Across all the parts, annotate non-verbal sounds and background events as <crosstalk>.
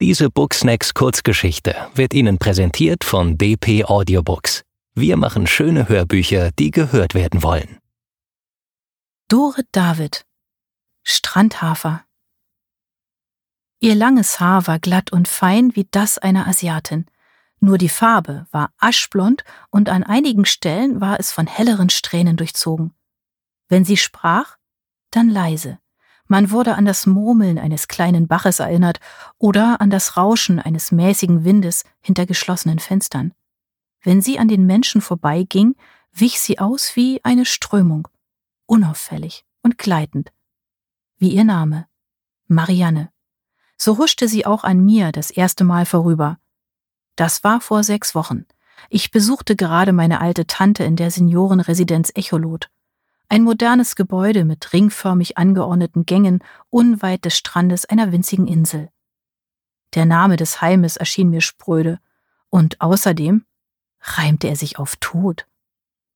Diese Booksnacks Kurzgeschichte wird Ihnen präsentiert von DP Audiobooks. Wir machen schöne Hörbücher, die gehört werden wollen. Dore David Strandhafer Ihr langes Haar war glatt und fein wie das einer Asiatin. Nur die Farbe war aschblond und an einigen Stellen war es von helleren Strähnen durchzogen. Wenn sie sprach, dann leise, man wurde an das Murmeln eines kleinen Baches erinnert oder an das Rauschen eines mäßigen Windes hinter geschlossenen Fenstern. Wenn sie an den Menschen vorbeiging, wich sie aus wie eine Strömung, unauffällig und gleitend. Wie ihr Name. Marianne. So huschte sie auch an mir das erste Mal vorüber. Das war vor sechs Wochen. Ich besuchte gerade meine alte Tante in der Seniorenresidenz Echolot. Ein modernes Gebäude mit ringförmig angeordneten Gängen unweit des Strandes einer winzigen Insel. Der Name des Heimes erschien mir spröde, und außerdem reimte er sich auf Tod.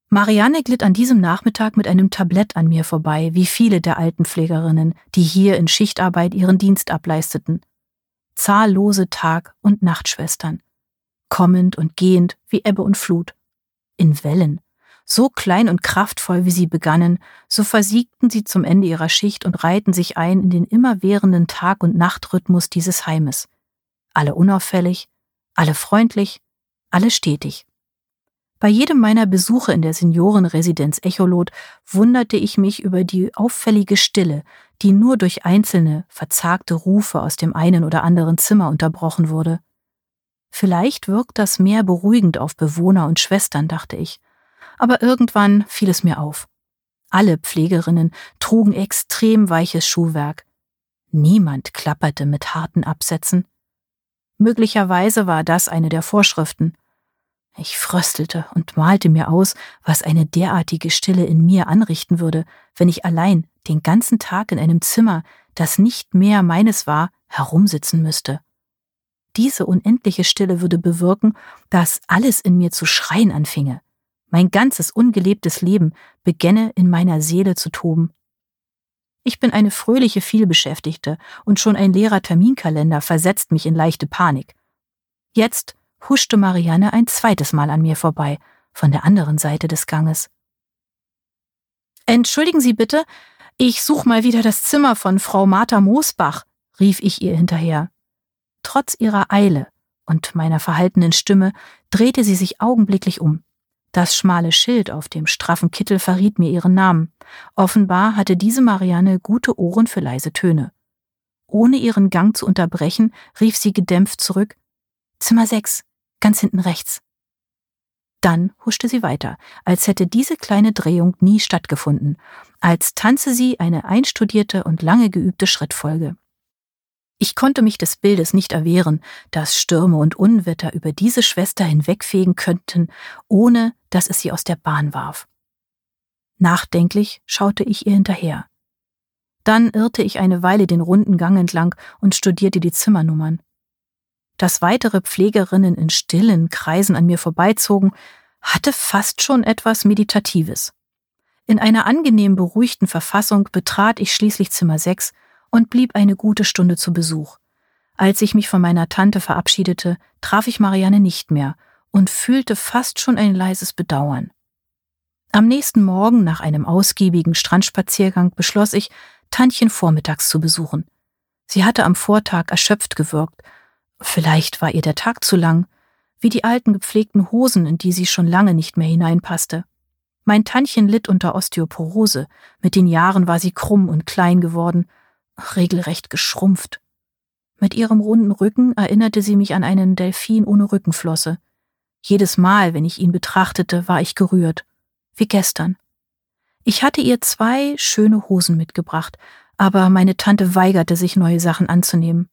Marianne glitt an diesem Nachmittag mit einem Tablett an mir vorbei, wie viele der Altenpflegerinnen, die hier in Schichtarbeit ihren Dienst ableisteten. Zahllose Tag- und Nachtschwestern, kommend und gehend wie Ebbe und Flut, in Wellen, so klein und kraftvoll wie sie begannen, so versiegten sie zum Ende ihrer Schicht und reihten sich ein in den immerwährenden Tag- und Nachtrhythmus dieses Heimes. Alle unauffällig, alle freundlich, alle stetig. Bei jedem meiner Besuche in der Seniorenresidenz Echolot wunderte ich mich über die auffällige Stille, die nur durch einzelne, verzagte Rufe aus dem einen oder anderen Zimmer unterbrochen wurde. Vielleicht wirkt das mehr beruhigend auf Bewohner und Schwestern, dachte ich, aber irgendwann fiel es mir auf. Alle Pflegerinnen trugen extrem weiches Schuhwerk. Niemand klapperte mit harten Absätzen. Möglicherweise war das eine der Vorschriften. Ich fröstelte und malte mir aus, was eine derartige Stille in mir anrichten würde, wenn ich allein den ganzen Tag in einem Zimmer, das nicht mehr meines war, herumsitzen müsste. Diese unendliche Stille würde bewirken, dass alles in mir zu schreien anfinge mein ganzes ungelebtes Leben begänne in meiner Seele zu toben. Ich bin eine fröhliche Vielbeschäftigte und schon ein leerer Terminkalender versetzt mich in leichte Panik. Jetzt huschte Marianne ein zweites Mal an mir vorbei, von der anderen Seite des Ganges. Entschuldigen Sie bitte, ich such mal wieder das Zimmer von Frau Martha Moosbach, rief ich ihr hinterher. Trotz ihrer Eile und meiner verhaltenen Stimme drehte sie sich augenblicklich um. Das schmale Schild auf dem straffen Kittel verriet mir ihren Namen. Offenbar hatte diese Marianne gute Ohren für leise Töne. Ohne ihren Gang zu unterbrechen, rief sie gedämpft zurück Zimmer sechs, ganz hinten rechts. Dann huschte sie weiter, als hätte diese kleine Drehung nie stattgefunden, als tanze sie eine einstudierte und lange geübte Schrittfolge. Ich konnte mich des Bildes nicht erwehren, dass Stürme und Unwetter über diese Schwester hinwegfegen könnten, ohne dass es sie aus der Bahn warf. Nachdenklich schaute ich ihr hinterher. Dann irrte ich eine Weile den runden Gang entlang und studierte die Zimmernummern. Dass weitere Pflegerinnen in stillen Kreisen an mir vorbeizogen, hatte fast schon etwas Meditatives. In einer angenehm beruhigten Verfassung betrat ich schließlich Zimmer 6 und blieb eine gute Stunde zu Besuch. Als ich mich von meiner Tante verabschiedete, traf ich Marianne nicht mehr und fühlte fast schon ein leises Bedauern. Am nächsten Morgen, nach einem ausgiebigen Strandspaziergang, beschloss ich, Tantchen vormittags zu besuchen. Sie hatte am Vortag erschöpft gewirkt. Vielleicht war ihr der Tag zu lang, wie die alten gepflegten Hosen, in die sie schon lange nicht mehr hineinpasste. Mein Tantchen litt unter Osteoporose, mit den Jahren war sie krumm und klein geworden, regelrecht geschrumpft. Mit ihrem runden Rücken erinnerte sie mich an einen Delfin ohne Rückenflosse. Jedes Mal, wenn ich ihn betrachtete, war ich gerührt. Wie gestern. Ich hatte ihr zwei schöne Hosen mitgebracht, aber meine Tante weigerte sich, neue Sachen anzunehmen.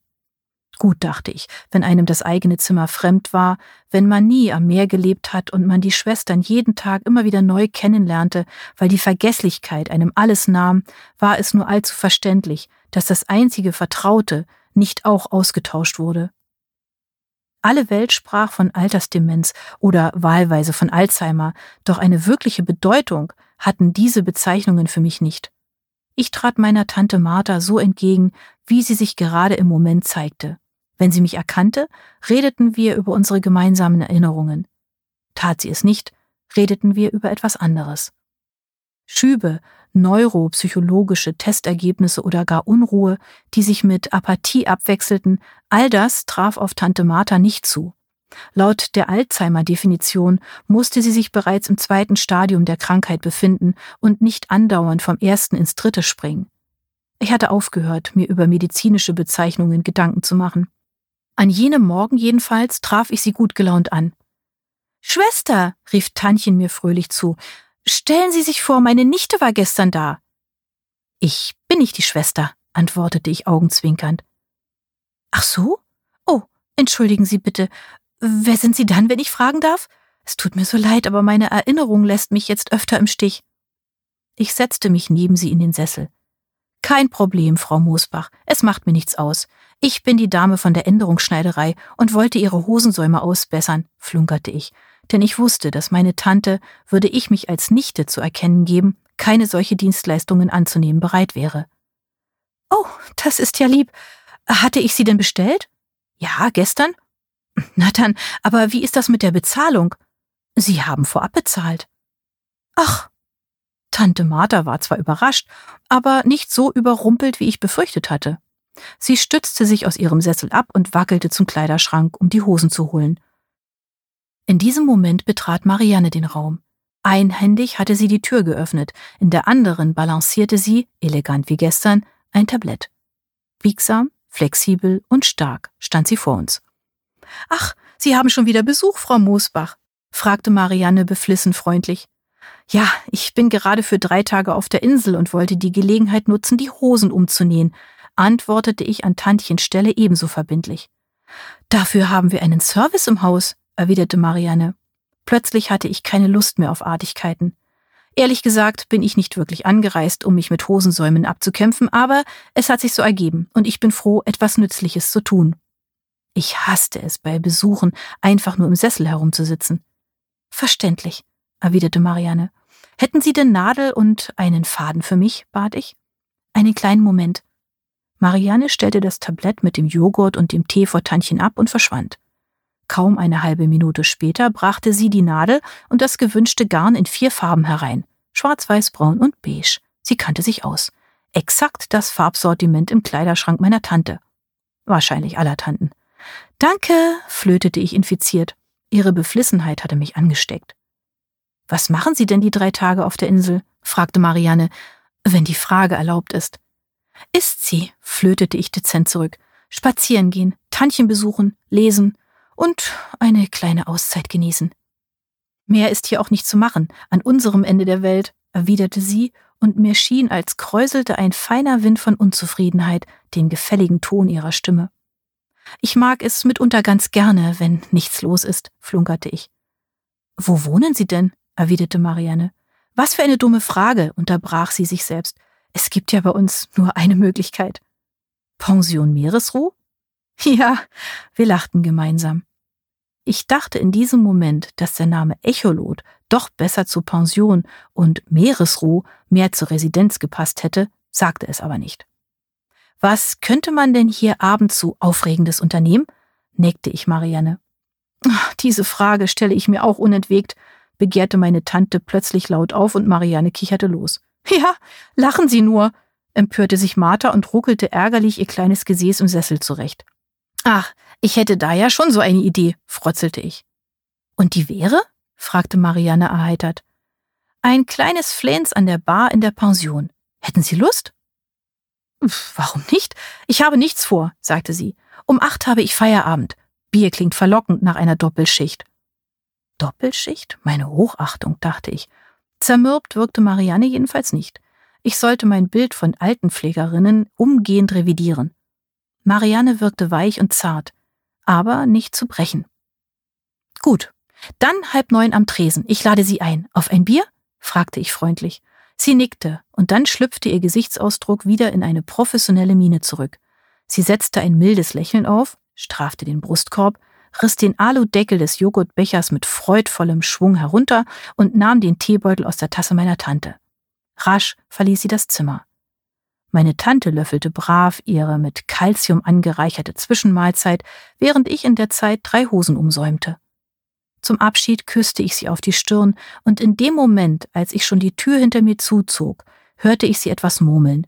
Gut, dachte ich, wenn einem das eigene Zimmer fremd war, wenn man nie am Meer gelebt hat und man die Schwestern jeden Tag immer wieder neu kennenlernte, weil die Vergesslichkeit einem alles nahm, war es nur allzu verständlich, dass das einzige Vertraute nicht auch ausgetauscht wurde. Alle Welt sprach von Altersdemenz oder wahlweise von Alzheimer, doch eine wirkliche Bedeutung hatten diese Bezeichnungen für mich nicht. Ich trat meiner Tante Martha so entgegen, wie sie sich gerade im Moment zeigte Wenn sie mich erkannte, redeten wir über unsere gemeinsamen Erinnerungen. Tat sie es nicht, redeten wir über etwas anderes. Schübe, neuropsychologische Testergebnisse oder gar Unruhe, die sich mit Apathie abwechselten, all das traf auf Tante Martha nicht zu. Laut der Alzheimer-Definition musste sie sich bereits im zweiten Stadium der Krankheit befinden und nicht andauernd vom ersten ins dritte springen. Ich hatte aufgehört, mir über medizinische Bezeichnungen Gedanken zu machen. An jenem Morgen jedenfalls traf ich sie gut gelaunt an. Schwester, rief Tantchen mir fröhlich zu, stellen Sie sich vor, meine Nichte war gestern da. Ich bin nicht die Schwester, antwortete ich augenzwinkernd. Ach so? Oh, entschuldigen Sie bitte. Wer sind Sie dann, wenn ich fragen darf? Es tut mir so leid, aber meine Erinnerung lässt mich jetzt öfter im Stich. Ich setzte mich neben sie in den Sessel. Kein Problem, Frau Moosbach, es macht mir nichts aus. Ich bin die Dame von der Änderungsschneiderei und wollte Ihre Hosensäume ausbessern, flunkerte ich, denn ich wusste, dass meine Tante, würde ich mich als Nichte zu erkennen geben, keine solche Dienstleistungen anzunehmen bereit wäre. Oh, das ist ja lieb. Hatte ich sie denn bestellt? Ja, gestern. Na dann, aber wie ist das mit der Bezahlung? Sie haben vorab bezahlt. Ach. Tante Martha war zwar überrascht, aber nicht so überrumpelt, wie ich befürchtet hatte. Sie stützte sich aus ihrem Sessel ab und wackelte zum Kleiderschrank, um die Hosen zu holen. In diesem Moment betrat Marianne den Raum. Einhändig hatte sie die Tür geöffnet, in der anderen balancierte sie, elegant wie gestern, ein Tablett. Biegsam, flexibel und stark stand sie vor uns. Ach, Sie haben schon wieder Besuch, Frau Moosbach? fragte Marianne beflissen freundlich. Ja, ich bin gerade für drei Tage auf der Insel und wollte die Gelegenheit nutzen, die Hosen umzunähen, antwortete ich an Tantchens Stelle ebenso verbindlich. Dafür haben wir einen Service im Haus, erwiderte Marianne. Plötzlich hatte ich keine Lust mehr auf Artigkeiten. Ehrlich gesagt bin ich nicht wirklich angereist, um mich mit Hosensäumen abzukämpfen, aber es hat sich so ergeben und ich bin froh, etwas Nützliches zu tun. Ich hasste es, bei Besuchen einfach nur im Sessel herumzusitzen. Verständlich, erwiderte Marianne. Hätten Sie denn Nadel und einen Faden für mich? bat ich. Einen kleinen Moment. Marianne stellte das Tablett mit dem Joghurt und dem Tee vor Tantchen ab und verschwand. Kaum eine halbe Minute später brachte sie die Nadel und das gewünschte Garn in vier Farben herein. Schwarz, Weiß, Braun und Beige. Sie kannte sich aus. Exakt das Farbsortiment im Kleiderschrank meiner Tante. Wahrscheinlich aller Tanten. Danke, flötete ich infiziert. Ihre Beflissenheit hatte mich angesteckt. Was machen Sie denn die drei Tage auf der Insel? fragte Marianne, wenn die Frage erlaubt ist. Ist sie, flötete ich dezent zurück. Spazieren gehen, Tantchen besuchen, lesen und eine kleine Auszeit genießen. Mehr ist hier auch nicht zu machen, an unserem Ende der Welt, erwiderte sie, und mir schien, als kräuselte ein feiner Wind von Unzufriedenheit den gefälligen Ton ihrer Stimme. Ich mag es mitunter ganz gerne, wenn nichts los ist, flunkerte ich. Wo wohnen Sie denn? Erwiderte Marianne. Was für eine dumme Frage, unterbrach sie sich selbst. Es gibt ja bei uns nur eine Möglichkeit. Pension Meeresruh? Ja, wir lachten gemeinsam. Ich dachte in diesem Moment, dass der Name Echolot doch besser zu Pension und Meeresruh mehr zur Residenz gepasst hätte, sagte es aber nicht. Was könnte man denn hier abends so Aufregendes unternehmen? neckte ich Marianne. Diese Frage stelle ich mir auch unentwegt, begehrte meine Tante plötzlich laut auf und Marianne kicherte los. Ja, lachen Sie nur, empörte sich Martha und ruckelte ärgerlich ihr kleines Gesäß im Sessel zurecht. Ach, ich hätte da ja schon so eine Idee, frotzelte ich. Und die wäre? fragte Marianne erheitert. Ein kleines Flens an der Bar in der Pension. Hätten Sie Lust? Warum nicht? Ich habe nichts vor, sagte sie. Um acht habe ich Feierabend. Bier klingt verlockend nach einer Doppelschicht. Doppelschicht? Meine Hochachtung, dachte ich. Zermürbt wirkte Marianne jedenfalls nicht. Ich sollte mein Bild von Altenpflegerinnen umgehend revidieren. Marianne wirkte weich und zart, aber nicht zu brechen. Gut, dann halb neun am Tresen. Ich lade Sie ein. Auf ein Bier? fragte ich freundlich. Sie nickte, und dann schlüpfte ihr Gesichtsausdruck wieder in eine professionelle Miene zurück. Sie setzte ein mildes Lächeln auf, strafte den Brustkorb, riss den Aludeckel des Joghurtbechers mit freudvollem Schwung herunter und nahm den Teebeutel aus der Tasse meiner Tante. Rasch verließ sie das Zimmer. Meine Tante löffelte brav ihre mit Kalzium angereicherte Zwischenmahlzeit, während ich in der Zeit drei Hosen umsäumte. Zum Abschied küsste ich sie auf die Stirn, und in dem Moment, als ich schon die Tür hinter mir zuzog, hörte ich sie etwas murmeln.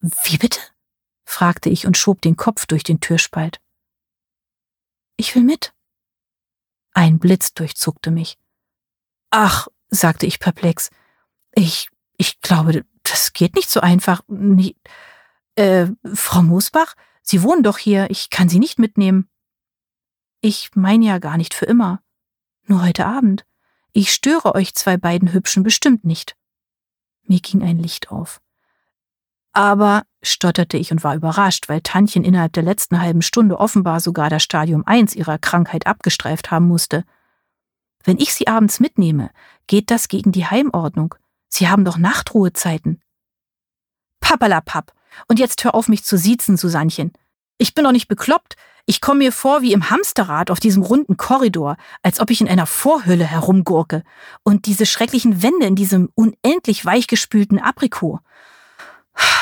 Wie bitte? fragte ich und schob den Kopf durch den Türspalt. Ich will mit. Ein Blitz durchzuckte mich. Ach, sagte ich perplex, ich, ich glaube, das geht nicht so einfach. Nie, äh, Frau Moosbach, Sie wohnen doch hier, ich kann Sie nicht mitnehmen. Ich meine ja gar nicht für immer. Nur heute Abend. Ich störe euch zwei beiden Hübschen bestimmt nicht. Mir ging ein Licht auf. Aber, stotterte ich und war überrascht, weil Tantchen innerhalb der letzten halben Stunde offenbar sogar das Stadium 1 ihrer Krankheit abgestreift haben musste. Wenn ich sie abends mitnehme, geht das gegen die Heimordnung. Sie haben doch Nachtruhezeiten. Pappalapapp. Und jetzt hör auf, mich zu siezen, Susannchen. Ich bin doch nicht bekloppt. Ich komme mir vor wie im Hamsterrad auf diesem runden Korridor, als ob ich in einer Vorhülle herumgurke. Und diese schrecklichen Wände in diesem unendlich weichgespülten Aprikot.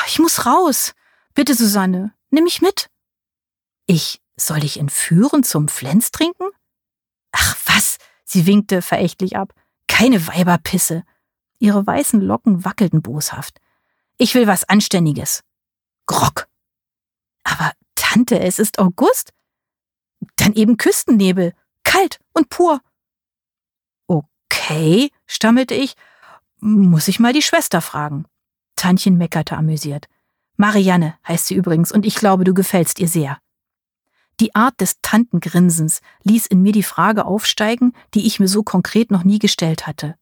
Ich muss raus. Bitte, Susanne, nimm mich mit. Ich soll dich entführen zum Flens trinken? Ach was, sie winkte verächtlich ab. Keine Weiberpisse. Ihre weißen Locken wackelten boshaft. Ich will was Anständiges. Grock. Aber Tante, es ist August. Dann eben Küstennebel. Kalt und pur. Okay, stammelte ich. Muss ich mal die Schwester fragen. Tantchen meckerte amüsiert. Marianne heißt sie übrigens, und ich glaube, du gefällst ihr sehr. Die Art des Tantengrinsens ließ in mir die Frage aufsteigen, die ich mir so konkret noch nie gestellt hatte.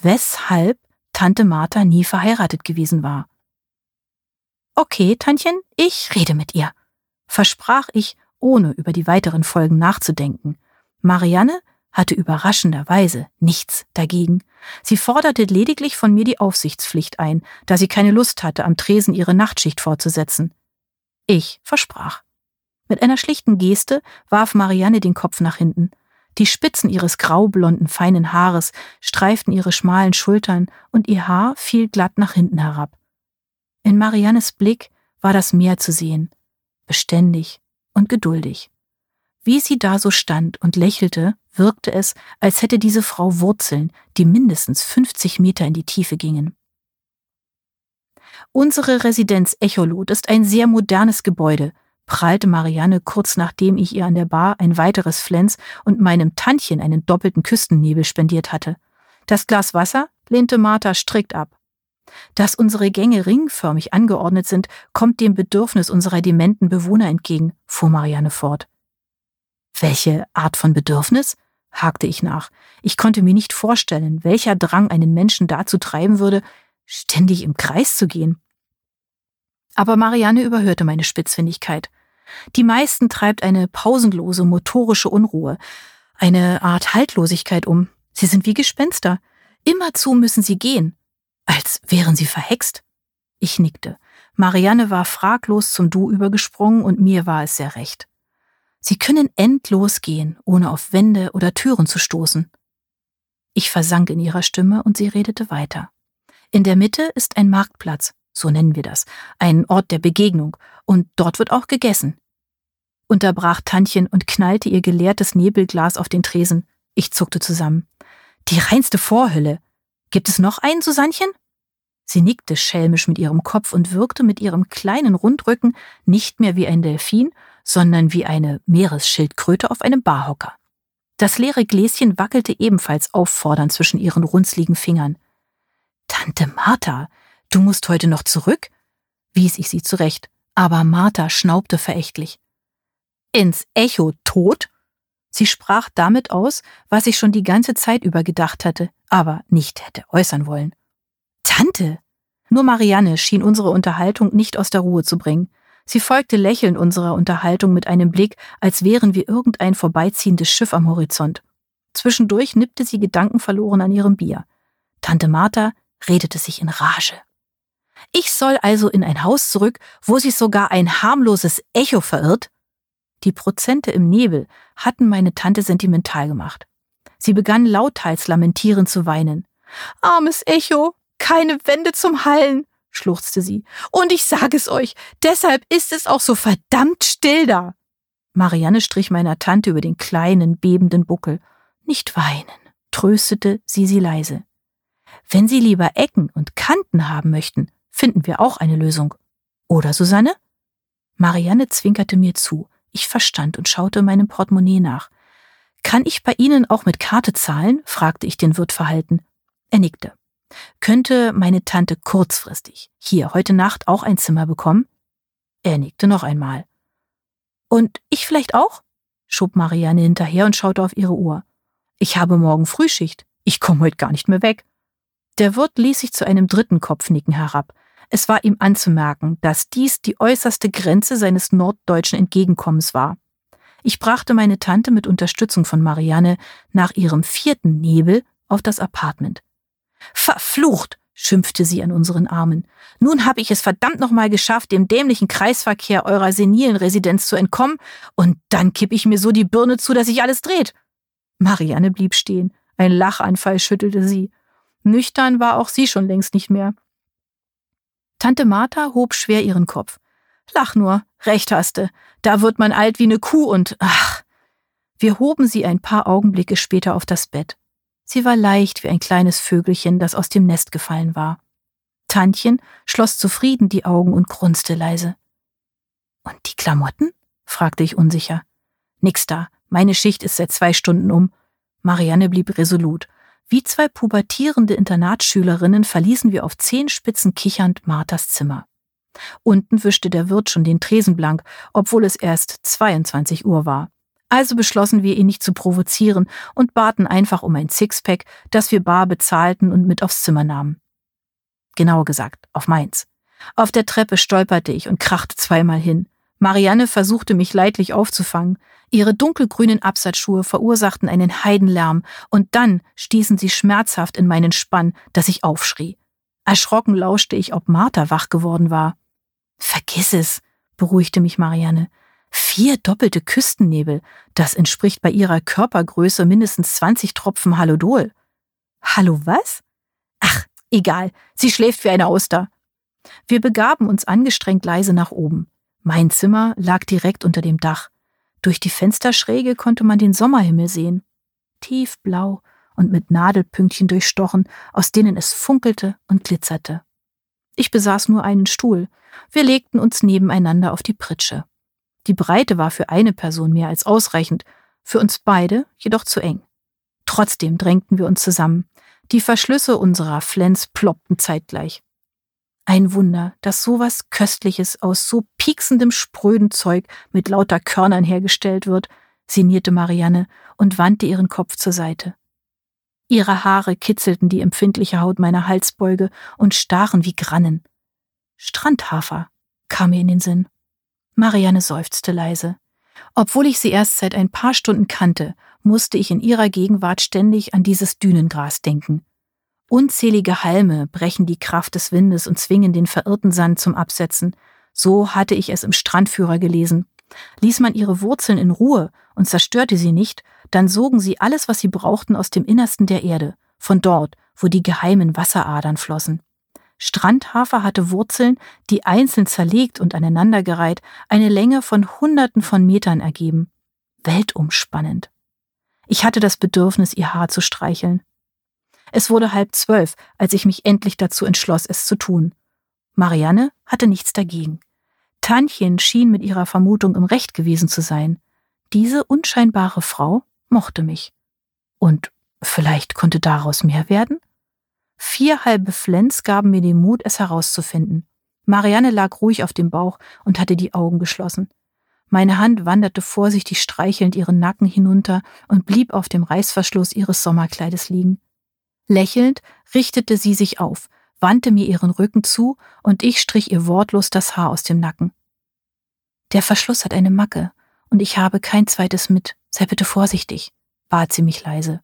Weshalb Tante Martha nie verheiratet gewesen war. Okay, Tantchen, ich rede mit ihr, versprach ich, ohne über die weiteren Folgen nachzudenken. Marianne hatte überraschenderweise nichts dagegen. Sie forderte lediglich von mir die Aufsichtspflicht ein, da sie keine Lust hatte, am Tresen ihre Nachtschicht fortzusetzen. Ich versprach. Mit einer schlichten Geste warf Marianne den Kopf nach hinten. Die Spitzen ihres graublonden, feinen Haares streiften ihre schmalen Schultern und ihr Haar fiel glatt nach hinten herab. In Mariannes Blick war das Meer zu sehen, beständig und geduldig. Wie sie da so stand und lächelte, wirkte es, als hätte diese Frau Wurzeln, die mindestens 50 Meter in die Tiefe gingen. Unsere Residenz Echolot ist ein sehr modernes Gebäude, prahlte Marianne kurz nachdem ich ihr an der Bar ein weiteres Flens und meinem Tantchen einen doppelten Küstennebel spendiert hatte. Das Glas Wasser lehnte Martha strikt ab. Dass unsere Gänge ringförmig angeordnet sind, kommt dem Bedürfnis unserer dementen Bewohner entgegen, fuhr Marianne fort. Welche Art von Bedürfnis? hakte ich nach. Ich konnte mir nicht vorstellen, welcher Drang einen Menschen dazu treiben würde, ständig im Kreis zu gehen. Aber Marianne überhörte meine Spitzfindigkeit. Die meisten treibt eine pausenlose motorische Unruhe, eine Art Haltlosigkeit um. Sie sind wie Gespenster. Immerzu müssen sie gehen, als wären sie verhext. Ich nickte. Marianne war fraglos zum Du übergesprungen und mir war es sehr recht. Sie können endlos gehen, ohne auf Wände oder Türen zu stoßen. Ich versank in ihrer Stimme und sie redete weiter. In der Mitte ist ein Marktplatz, so nennen wir das, ein Ort der Begegnung, und dort wird auch gegessen. Unterbrach Tantchen und knallte ihr geleertes Nebelglas auf den Tresen. Ich zuckte zusammen. Die reinste Vorhölle. Gibt es noch einen, Susannchen? Sie nickte schelmisch mit ihrem Kopf und wirkte mit ihrem kleinen Rundrücken nicht mehr wie ein Delfin, sondern wie eine Meeresschildkröte auf einem Barhocker. Das leere Gläschen wackelte ebenfalls auffordernd zwischen ihren runzligen Fingern. Tante Martha, du musst heute noch zurück? wies ich sie zurecht, aber Martha schnaubte verächtlich. Ins Echo tot? Sie sprach damit aus, was ich schon die ganze Zeit über gedacht hatte, aber nicht hätte äußern wollen. Tante! Nur Marianne schien unsere Unterhaltung nicht aus der Ruhe zu bringen. Sie folgte lächelnd unserer Unterhaltung mit einem Blick, als wären wir irgendein vorbeiziehendes Schiff am Horizont. Zwischendurch nippte sie gedankenverloren an ihrem Bier. Tante Martha redete sich in Rage. Ich soll also in ein Haus zurück, wo sich sogar ein harmloses Echo verirrt? Die Prozente im Nebel hatten meine Tante sentimental gemacht. Sie begann lauthals lamentierend zu weinen. Armes Echo, keine Wände zum Hallen, schluchzte sie. Und ich sage es euch, deshalb ist es auch so verdammt still da. Marianne strich meiner Tante über den kleinen, bebenden Buckel. Nicht weinen, tröstete sie sie leise. Wenn Sie lieber Ecken und Kanten haben möchten, finden wir auch eine Lösung. Oder, Susanne? Marianne zwinkerte mir zu. Ich verstand und schaute meinem Portemonnaie nach. Kann ich bei Ihnen auch mit Karte zahlen? fragte ich den Wirt verhalten. Er nickte. Könnte meine Tante kurzfristig hier heute Nacht auch ein Zimmer bekommen? Er nickte noch einmal. Und ich vielleicht auch? schob Marianne hinterher und schaute auf ihre Uhr. Ich habe morgen Frühschicht. Ich komme heute gar nicht mehr weg. Der Wirt ließ sich zu einem dritten Kopfnicken herab. Es war ihm anzumerken, dass dies die äußerste Grenze seines norddeutschen Entgegenkommens war. Ich brachte meine Tante mit Unterstützung von Marianne nach ihrem vierten Nebel auf das Apartment. Verflucht, schimpfte sie an unseren Armen. Nun habe ich es verdammt nochmal geschafft, dem dämlichen Kreisverkehr eurer senilen Residenz zu entkommen, und dann kipp ich mir so die Birne zu, dass sich alles dreht. Marianne blieb stehen. Ein Lachanfall schüttelte sie. Nüchtern war auch sie schon längst nicht mehr. Tante Martha hob schwer ihren Kopf. Lach nur, recht haste. Da wird man alt wie ne Kuh und ach. Wir hoben sie ein paar Augenblicke später auf das Bett. Sie war leicht wie ein kleines Vögelchen, das aus dem Nest gefallen war. Tantchen schloss zufrieden die Augen und grunzte leise. Und die Klamotten? fragte ich unsicher. Nix da. Meine Schicht ist seit zwei Stunden um. Marianne blieb resolut. Wie zwei pubertierende Internatsschülerinnen verließen wir auf Zehenspitzen kichernd Marthas Zimmer. Unten wischte der Wirt schon den Tresen blank, obwohl es erst 22 Uhr war. Also beschlossen wir, ihn nicht zu provozieren und baten einfach um ein Sixpack, das wir bar bezahlten und mit aufs Zimmer nahmen. Genauer gesagt, auf meins. Auf der Treppe stolperte ich und krachte zweimal hin. Marianne versuchte mich leidlich aufzufangen. Ihre dunkelgrünen Absatzschuhe verursachten einen Heidenlärm, und dann stießen sie schmerzhaft in meinen Spann, dass ich aufschrie. Erschrocken lauschte ich, ob Martha wach geworden war. Vergiss es, beruhigte mich Marianne. Vier doppelte Küstennebel, das entspricht bei ihrer Körpergröße mindestens 20 Tropfen Halodol. Hallo was? Ach, egal, sie schläft wie eine Auster. Wir begaben uns angestrengt leise nach oben. Mein Zimmer lag direkt unter dem Dach. Durch die Fensterschräge konnte man den Sommerhimmel sehen. Tiefblau und mit Nadelpünktchen durchstochen, aus denen es funkelte und glitzerte. Ich besaß nur einen Stuhl. Wir legten uns nebeneinander auf die Pritsche. Die Breite war für eine Person mehr als ausreichend, für uns beide jedoch zu eng. Trotzdem drängten wir uns zusammen. Die Verschlüsse unserer Flens ploppten zeitgleich. Ein Wunder, dass sowas Köstliches aus so pieksendem spröden Zeug mit lauter Körnern hergestellt wird, sinnierte Marianne und wandte ihren Kopf zur Seite. Ihre Haare kitzelten die empfindliche Haut meiner Halsbeuge und stachen wie Grannen. Strandhafer kam mir in den Sinn. Marianne seufzte leise. Obwohl ich sie erst seit ein paar Stunden kannte, musste ich in ihrer Gegenwart ständig an dieses Dünengras denken. Unzählige Halme brechen die Kraft des Windes und zwingen den verirrten Sand zum Absetzen. So hatte ich es im Strandführer gelesen. Ließ man ihre Wurzeln in Ruhe und zerstörte sie nicht, dann sogen sie alles, was sie brauchten, aus dem Innersten der Erde, von dort, wo die geheimen Wasseradern flossen. Strandhafer hatte Wurzeln, die einzeln zerlegt und aneinandergereiht eine Länge von Hunderten von Metern ergeben. Weltumspannend. Ich hatte das Bedürfnis, ihr Haar zu streicheln. Es wurde halb zwölf, als ich mich endlich dazu entschloss, es zu tun. Marianne hatte nichts dagegen. Tantchen schien mit ihrer Vermutung im Recht gewesen zu sein. Diese unscheinbare Frau mochte mich. Und vielleicht konnte daraus mehr werden? Vier halbe Flens gaben mir den Mut, es herauszufinden. Marianne lag ruhig auf dem Bauch und hatte die Augen geschlossen. Meine Hand wanderte vorsichtig streichelnd ihren Nacken hinunter und blieb auf dem Reißverschluss ihres Sommerkleides liegen. Lächelnd richtete sie sich auf, wandte mir ihren Rücken zu und ich strich ihr wortlos das Haar aus dem Nacken. Der Verschluss hat eine Macke und ich habe kein zweites mit. Sei bitte vorsichtig, bat sie mich leise.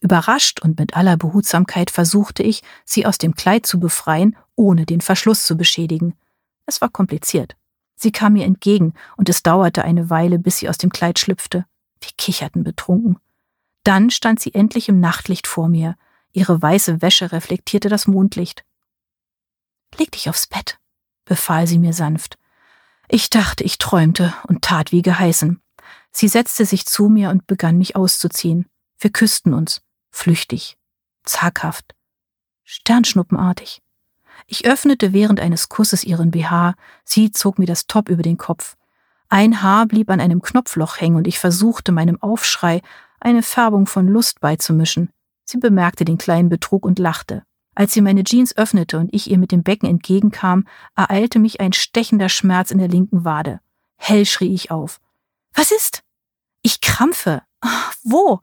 Überrascht und mit aller Behutsamkeit versuchte ich, sie aus dem Kleid zu befreien, ohne den Verschluss zu beschädigen. Es war kompliziert. Sie kam mir entgegen, und es dauerte eine Weile, bis sie aus dem Kleid schlüpfte. Wir kicherten betrunken. Dann stand sie endlich im Nachtlicht vor mir. Ihre weiße Wäsche reflektierte das Mondlicht. Leg dich aufs Bett, befahl sie mir sanft. Ich dachte, ich träumte und tat wie geheißen. Sie setzte sich zu mir und begann mich auszuziehen. Wir küssten uns, flüchtig, zaghaft, sternschnuppenartig. Ich öffnete während eines Kusses ihren BH, sie zog mir das Top über den Kopf. Ein Haar blieb an einem Knopfloch hängen und ich versuchte meinem Aufschrei eine Färbung von Lust beizumischen. Sie bemerkte den kleinen Betrug und lachte. Als sie meine Jeans öffnete und ich ihr mit dem Becken entgegenkam, ereilte mich ein stechender Schmerz in der linken Wade. Hell schrie ich auf. Was ist? Ich krampfe. Ach, wo?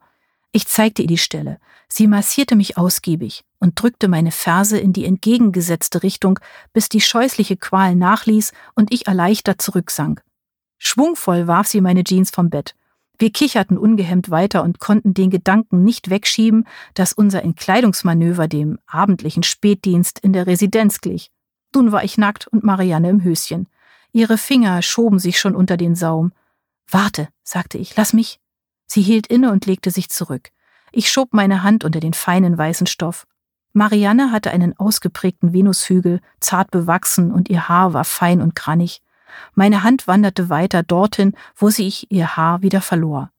Ich zeigte ihr die Stelle. Sie massierte mich ausgiebig und drückte meine Ferse in die entgegengesetzte Richtung, bis die scheußliche Qual nachließ und ich erleichtert zurücksank. Schwungvoll warf sie meine Jeans vom Bett. Wir kicherten ungehemmt weiter und konnten den Gedanken nicht wegschieben, dass unser Entkleidungsmanöver dem abendlichen Spätdienst in der Residenz glich. Nun war ich nackt und Marianne im Höschen. Ihre Finger schoben sich schon unter den Saum. Warte, sagte ich, lass mich. Sie hielt inne und legte sich zurück. Ich schob meine Hand unter den feinen weißen Stoff. Marianne hatte einen ausgeprägten Venushügel, zart bewachsen und ihr Haar war fein und grannig. Meine Hand wanderte weiter dorthin, wo sich ihr Haar wieder verlor.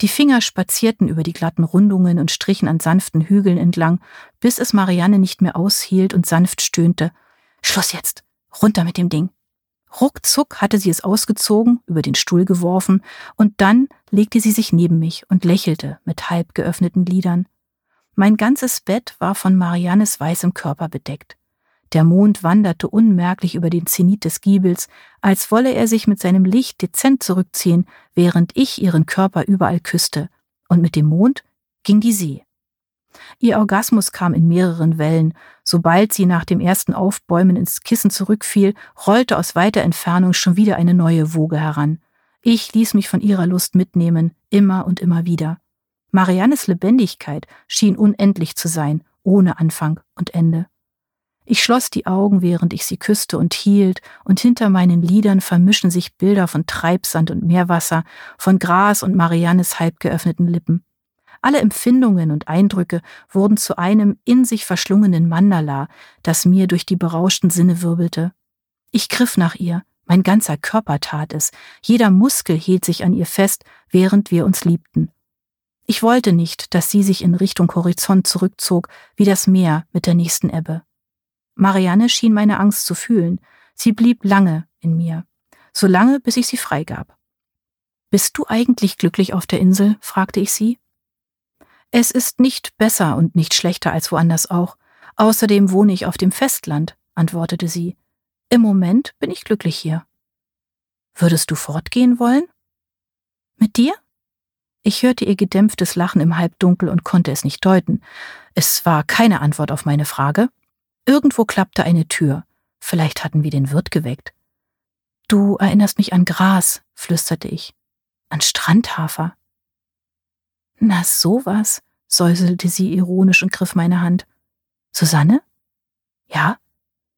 Die Finger spazierten über die glatten Rundungen und strichen an sanften Hügeln entlang, bis es Marianne nicht mehr aushielt und sanft stöhnte. Schluss jetzt. Runter mit dem Ding. Ruckzuck hatte sie es ausgezogen, über den Stuhl geworfen, und dann legte sie sich neben mich und lächelte mit halb geöffneten Lidern. Mein ganzes Bett war von Mariannes weißem Körper bedeckt. Der Mond wanderte unmerklich über den Zenit des Giebels, als wolle er sich mit seinem Licht dezent zurückziehen, während ich ihren Körper überall küsste, und mit dem Mond ging die See. Ihr Orgasmus kam in mehreren Wellen. Sobald sie nach dem ersten Aufbäumen ins Kissen zurückfiel, rollte aus weiter Entfernung schon wieder eine neue Woge heran. Ich ließ mich von ihrer Lust mitnehmen, immer und immer wieder. Mariannes Lebendigkeit schien unendlich zu sein, ohne Anfang und Ende. Ich schloss die Augen, während ich sie küsste und hielt, und hinter meinen Lidern vermischen sich Bilder von Treibsand und Meerwasser, von Gras und Mariannes halb geöffneten Lippen. Alle Empfindungen und Eindrücke wurden zu einem in sich verschlungenen Mandala, das mir durch die berauschten Sinne wirbelte. Ich griff nach ihr, mein ganzer Körper tat es, jeder Muskel hielt sich an ihr fest, während wir uns liebten. Ich wollte nicht, dass sie sich in Richtung Horizont zurückzog, wie das Meer mit der nächsten Ebbe. Marianne schien meine Angst zu fühlen. Sie blieb lange in mir. So lange, bis ich sie freigab. Bist du eigentlich glücklich auf der Insel? fragte ich sie. Es ist nicht besser und nicht schlechter als woanders auch. Außerdem wohne ich auf dem Festland, antwortete sie. Im Moment bin ich glücklich hier. Würdest du fortgehen wollen? Mit dir? Ich hörte ihr gedämpftes Lachen im Halbdunkel und konnte es nicht deuten. Es war keine Antwort auf meine Frage, Irgendwo klappte eine Tür. Vielleicht hatten wir den Wirt geweckt. Du erinnerst mich an Gras, flüsterte ich. An Strandhafer. Na sowas, säuselte sie ironisch und griff meine Hand. Susanne? Ja?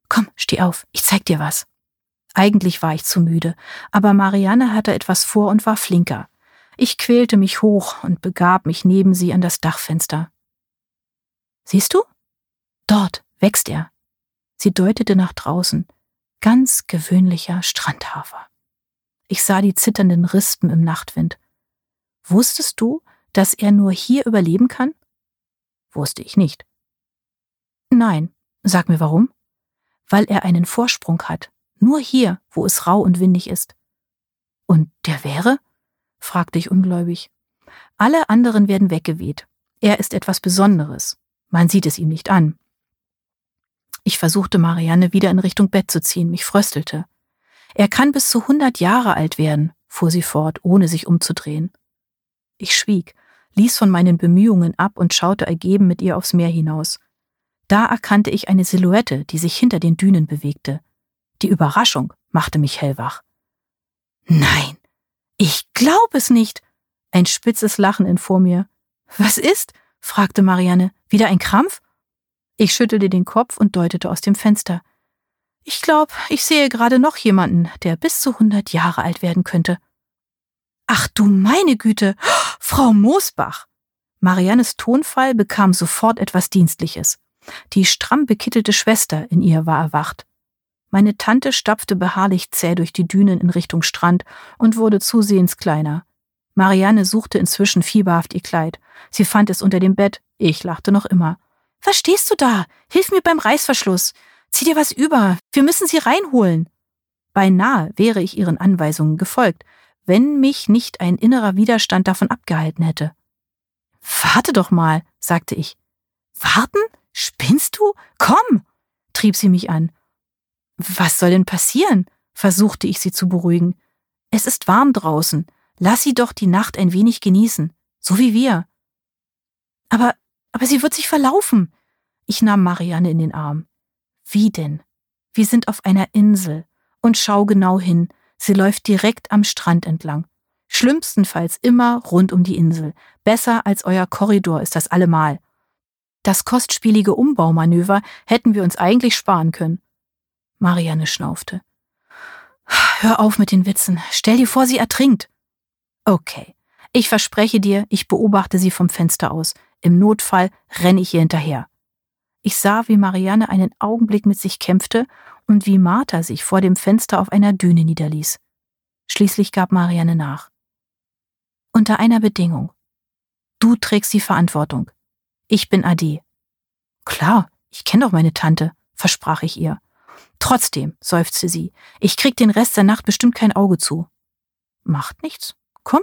Komm, steh auf, ich zeig dir was. Eigentlich war ich zu müde, aber Marianne hatte etwas vor und war flinker. Ich quälte mich hoch und begab mich neben sie an das Dachfenster. Siehst du? Dort, wächst er. Sie deutete nach draußen. Ganz gewöhnlicher Strandhafer. Ich sah die zitternden Rispen im Nachtwind. Wusstest du, dass er nur hier überleben kann? Wusste ich nicht. Nein, sag mir warum. Weil er einen Vorsprung hat, nur hier, wo es rau und windig ist. Und der wäre? fragte ich ungläubig. Alle anderen werden weggeweht. Er ist etwas Besonderes. Man sieht es ihm nicht an. Ich versuchte Marianne wieder in Richtung Bett zu ziehen, mich fröstelte. Er kann bis zu hundert Jahre alt werden, fuhr sie fort, ohne sich umzudrehen. Ich schwieg, ließ von meinen Bemühungen ab und schaute ergeben mit ihr aufs Meer hinaus. Da erkannte ich eine Silhouette, die sich hinter den Dünen bewegte. Die Überraschung machte mich hellwach. Nein, ich glaube es nicht. Ein spitzes Lachen vor mir. Was ist? fragte Marianne. Wieder ein Krampf? Ich schüttelte den Kopf und deutete aus dem Fenster. Ich glaube, ich sehe gerade noch jemanden, der bis zu hundert Jahre alt werden könnte. Ach du meine Güte, Frau Moosbach! Mariannes Tonfall bekam sofort etwas Dienstliches. Die stramm bekittelte Schwester in ihr war erwacht. Meine Tante stapfte beharrlich zäh durch die Dünen in Richtung Strand und wurde zusehends kleiner. Marianne suchte inzwischen fieberhaft ihr Kleid. Sie fand es unter dem Bett. Ich lachte noch immer. Was stehst du da? Hilf mir beim Reißverschluss. Zieh dir was über. Wir müssen sie reinholen. Beinahe wäre ich ihren Anweisungen gefolgt, wenn mich nicht ein innerer Widerstand davon abgehalten hätte. Warte doch mal, sagte ich. Warten? Spinnst du? Komm! trieb sie mich an. Was soll denn passieren? versuchte ich sie zu beruhigen. Es ist warm draußen. Lass sie doch die Nacht ein wenig genießen, so wie wir. Aber, aber sie wird sich verlaufen. Ich nahm Marianne in den Arm. Wie denn? Wir sind auf einer Insel. Und schau genau hin. Sie läuft direkt am Strand entlang. Schlimmstenfalls immer rund um die Insel. Besser als euer Korridor ist das allemal. Das kostspielige Umbaumanöver hätten wir uns eigentlich sparen können. Marianne schnaufte. Hör auf mit den Witzen. Stell dir vor, sie ertrinkt. Okay. Ich verspreche dir, ich beobachte sie vom Fenster aus. Im Notfall renne ich ihr hinterher. Ich sah, wie Marianne einen Augenblick mit sich kämpfte und wie Martha sich vor dem Fenster auf einer Düne niederließ. Schließlich gab Marianne nach. Unter einer Bedingung. Du trägst die Verantwortung. Ich bin Ade. Klar, ich kenne doch meine Tante, versprach ich ihr. Trotzdem, seufzte sie, ich krieg den Rest der Nacht bestimmt kein Auge zu. Macht nichts. Komm.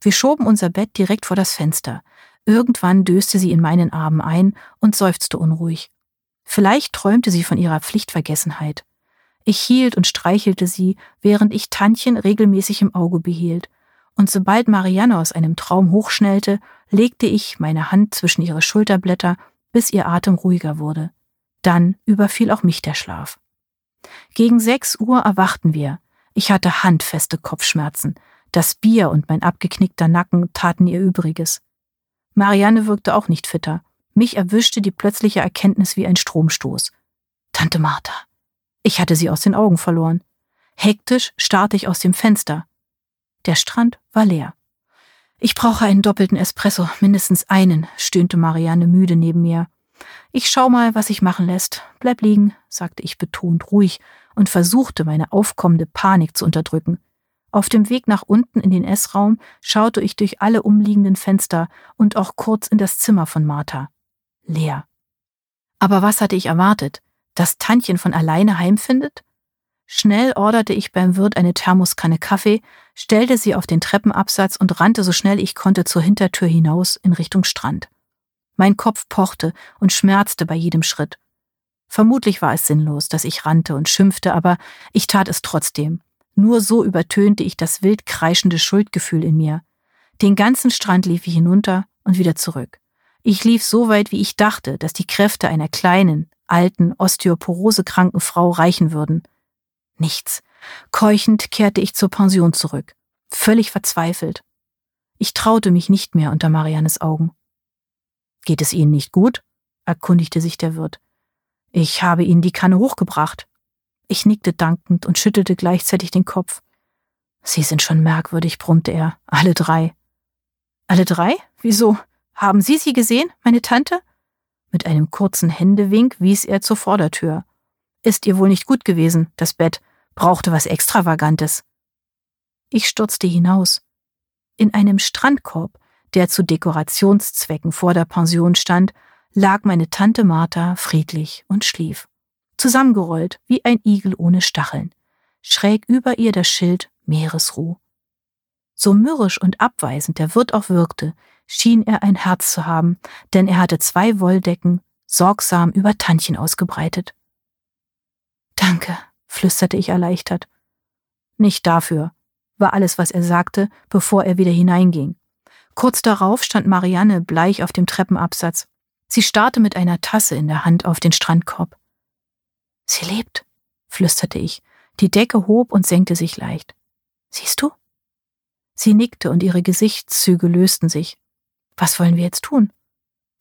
Wir schoben unser Bett direkt vor das Fenster. Irgendwann döste sie in meinen Armen ein und seufzte unruhig. Vielleicht träumte sie von ihrer Pflichtvergessenheit. Ich hielt und streichelte sie, während ich Tantchen regelmäßig im Auge behielt, und sobald Marianne aus einem Traum hochschnellte, legte ich meine Hand zwischen ihre Schulterblätter, bis ihr Atem ruhiger wurde. Dann überfiel auch mich der Schlaf. Gegen sechs Uhr erwachten wir. Ich hatte handfeste Kopfschmerzen. Das Bier und mein abgeknickter Nacken taten ihr Übriges. Marianne wirkte auch nicht fitter. Mich erwischte die plötzliche Erkenntnis wie ein Stromstoß. Tante Martha. Ich hatte sie aus den Augen verloren. Hektisch starrte ich aus dem Fenster. Der Strand war leer. Ich brauche einen doppelten Espresso, mindestens einen, stöhnte Marianne müde neben mir. Ich schau mal, was sich machen lässt. Bleib liegen, sagte ich betont ruhig und versuchte, meine aufkommende Panik zu unterdrücken. Auf dem Weg nach unten in den Essraum schaute ich durch alle umliegenden Fenster und auch kurz in das Zimmer von Martha leer. Aber was hatte ich erwartet? Dass Tantchen von alleine heimfindet? Schnell orderte ich beim Wirt eine Thermoskanne Kaffee, stellte sie auf den Treppenabsatz und rannte so schnell ich konnte zur Hintertür hinaus in Richtung Strand. Mein Kopf pochte und schmerzte bei jedem Schritt. Vermutlich war es sinnlos, dass ich rannte und schimpfte, aber ich tat es trotzdem. Nur so übertönte ich das wild kreischende Schuldgefühl in mir. Den ganzen Strand lief ich hinunter und wieder zurück. Ich lief so weit, wie ich dachte, dass die Kräfte einer kleinen, alten, osteoporosekranken Frau reichen würden. Nichts. Keuchend kehrte ich zur Pension zurück, völlig verzweifelt. Ich traute mich nicht mehr unter Mariannes Augen. Geht es Ihnen nicht gut? erkundigte sich der Wirt. Ich habe Ihnen die Kanne hochgebracht. Ich nickte dankend und schüttelte gleichzeitig den Kopf. Sie sind schon merkwürdig, brummte er. Alle drei. Alle drei? Wieso? Haben Sie sie gesehen, meine Tante? Mit einem kurzen Händewink wies er zur Vordertür. Ist ihr wohl nicht gut gewesen, das Bett, brauchte was Extravagantes. Ich stürzte hinaus. In einem Strandkorb, der zu Dekorationszwecken vor der Pension stand, lag meine Tante Martha friedlich und schlief, zusammengerollt wie ein Igel ohne Stacheln, schräg über ihr das Schild Meeresruh. So mürrisch und abweisend der Wirt auch wirkte, schien er ein Herz zu haben, denn er hatte zwei Wolldecken sorgsam über Tantchen ausgebreitet. Danke, flüsterte ich erleichtert. Nicht dafür, war alles, was er sagte, bevor er wieder hineinging. Kurz darauf stand Marianne bleich auf dem Treppenabsatz. Sie starrte mit einer Tasse in der Hand auf den Strandkorb. Sie lebt, flüsterte ich. Die Decke hob und senkte sich leicht. Siehst du? Sie nickte und ihre Gesichtszüge lösten sich. Was wollen wir jetzt tun?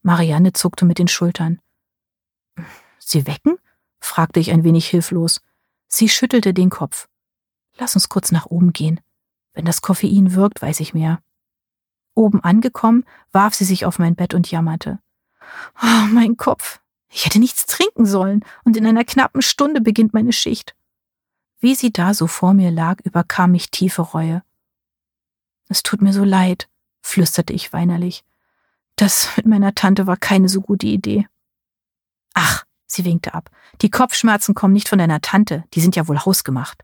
Marianne zuckte mit den Schultern. Sie wecken? fragte ich ein wenig hilflos. Sie schüttelte den Kopf. Lass uns kurz nach oben gehen. Wenn das Koffein wirkt, weiß ich mehr. Oben angekommen, warf sie sich auf mein Bett und jammerte. Oh, mein Kopf. Ich hätte nichts trinken sollen, und in einer knappen Stunde beginnt meine Schicht. Wie sie da so vor mir lag, überkam mich tiefe Reue. Es tut mir so leid, flüsterte ich weinerlich. Das mit meiner Tante war keine so gute Idee. Ach, sie winkte ab. Die Kopfschmerzen kommen nicht von deiner Tante, die sind ja wohl hausgemacht.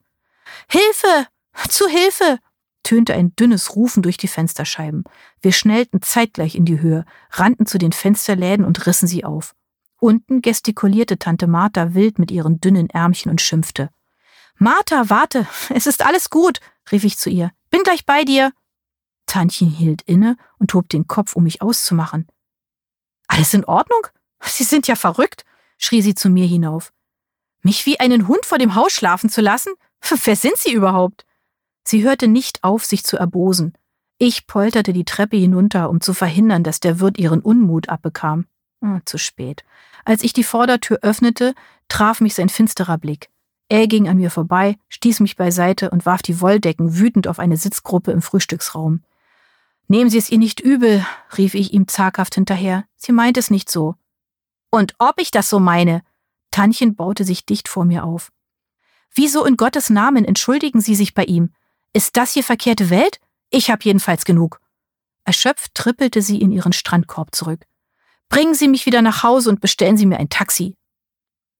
Hilfe! Zu Hilfe! tönte ein dünnes Rufen durch die Fensterscheiben. Wir schnellten zeitgleich in die Höhe, rannten zu den Fensterläden und rissen sie auf. Unten gestikulierte Tante Martha wild mit ihren dünnen Ärmchen und schimpfte. Martha, warte, <laughs> es ist alles gut, rief ich zu ihr. Bin gleich bei dir. Tantchen hielt inne und hob den Kopf, um mich auszumachen. Alles in Ordnung? <laughs> Sie sind ja verrückt, schrie sie zu mir hinauf. Mich wie einen Hund vor dem Haus schlafen zu lassen? <laughs> Wer sind Sie überhaupt? Sie hörte nicht auf, sich zu erbosen. Ich polterte die Treppe hinunter, um zu verhindern, dass der Wirt ihren Unmut abbekam. Oh, zu spät. Als ich die Vordertür öffnete, traf mich sein finsterer Blick. Er ging an mir vorbei, stieß mich beiseite und warf die Wolldecken wütend auf eine Sitzgruppe im Frühstücksraum. Nehmen Sie es ihr nicht übel, rief ich ihm zaghaft hinterher. Sie meint es nicht so. Und ob ich das so meine? Tantchen baute sich dicht vor mir auf. Wieso in Gottes Namen entschuldigen Sie sich bei ihm? Ist das hier verkehrte Welt? Ich hab jedenfalls genug. Erschöpft trippelte sie in ihren Strandkorb zurück. Bringen Sie mich wieder nach Hause und bestellen Sie mir ein Taxi.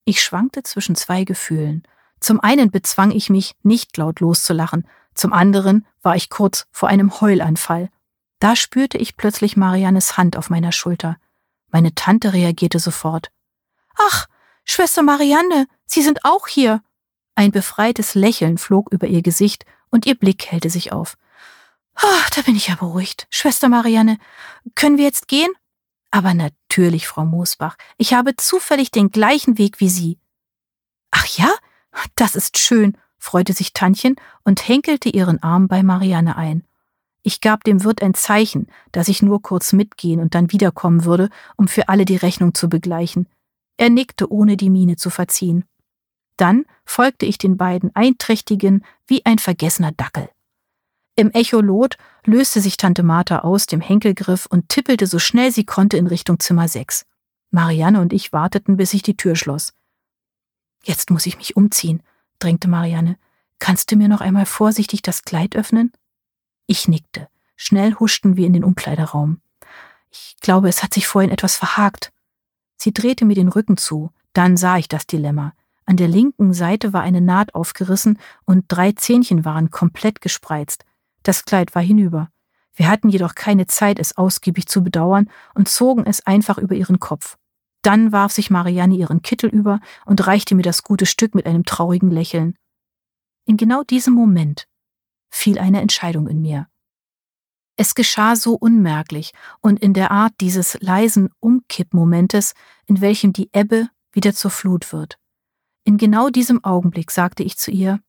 Ich schwankte zwischen zwei Gefühlen. Zum einen bezwang ich mich, nicht laut loszulachen, zum anderen war ich kurz vor einem Heulanfall. Da spürte ich plötzlich Mariannes Hand auf meiner Schulter. Meine Tante reagierte sofort. Ach, Schwester Marianne, Sie sind auch hier. Ein befreites Lächeln flog über ihr Gesicht und ihr Blick hellte sich auf. Ach, da bin ich ja beruhigt. Schwester Marianne, können wir jetzt gehen? Aber natürlich, Frau Moosbach, ich habe zufällig den gleichen Weg wie Sie. Ach ja? Das ist schön, freute sich Tantchen und henkelte ihren Arm bei Marianne ein. Ich gab dem Wirt ein Zeichen, dass ich nur kurz mitgehen und dann wiederkommen würde, um für alle die Rechnung zu begleichen. Er nickte, ohne die Miene zu verziehen. Dann folgte ich den beiden Einträchtigen wie ein vergessener Dackel. Im Echolot löste sich Tante Martha aus dem Henkelgriff und tippelte so schnell sie konnte in Richtung Zimmer 6. Marianne und ich warteten, bis sich die Tür schloss. Jetzt muss ich mich umziehen, drängte Marianne. Kannst du mir noch einmal vorsichtig das Kleid öffnen? Ich nickte. Schnell huschten wir in den Umkleideraum. Ich glaube, es hat sich vorhin etwas verhakt. Sie drehte mir den Rücken zu. Dann sah ich das Dilemma. An der linken Seite war eine Naht aufgerissen und drei Zähnchen waren komplett gespreizt. Das Kleid war hinüber. Wir hatten jedoch keine Zeit, es ausgiebig zu bedauern und zogen es einfach über ihren Kopf. Dann warf sich Marianne ihren Kittel über und reichte mir das gute Stück mit einem traurigen Lächeln. In genau diesem Moment fiel eine Entscheidung in mir. Es geschah so unmerklich und in der Art dieses leisen Umkippmomentes, in welchem die Ebbe wieder zur Flut wird. In genau diesem Augenblick sagte ich zu ihr,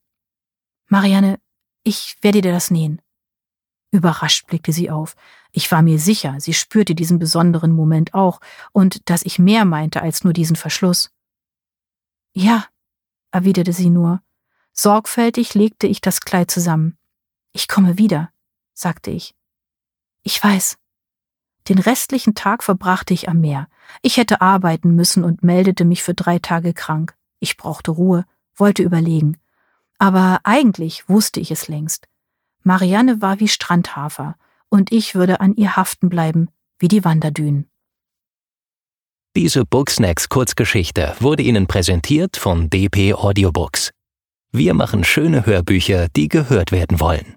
Marianne, ich werde dir das nähen. Überrascht blickte sie auf. Ich war mir sicher, sie spürte diesen besonderen Moment auch und dass ich mehr meinte als nur diesen Verschluss. Ja, erwiderte sie nur. Sorgfältig legte ich das Kleid zusammen. Ich komme wieder, sagte ich. Ich weiß. Den restlichen Tag verbrachte ich am Meer. Ich hätte arbeiten müssen und meldete mich für drei Tage krank. Ich brauchte Ruhe, wollte überlegen. Aber eigentlich wusste ich es längst. Marianne war wie Strandhafer, und ich würde an ihr haften bleiben, wie die Wanderdünen. Diese Booksnacks Kurzgeschichte wurde Ihnen präsentiert von DP Audiobooks. Wir machen schöne Hörbücher, die gehört werden wollen.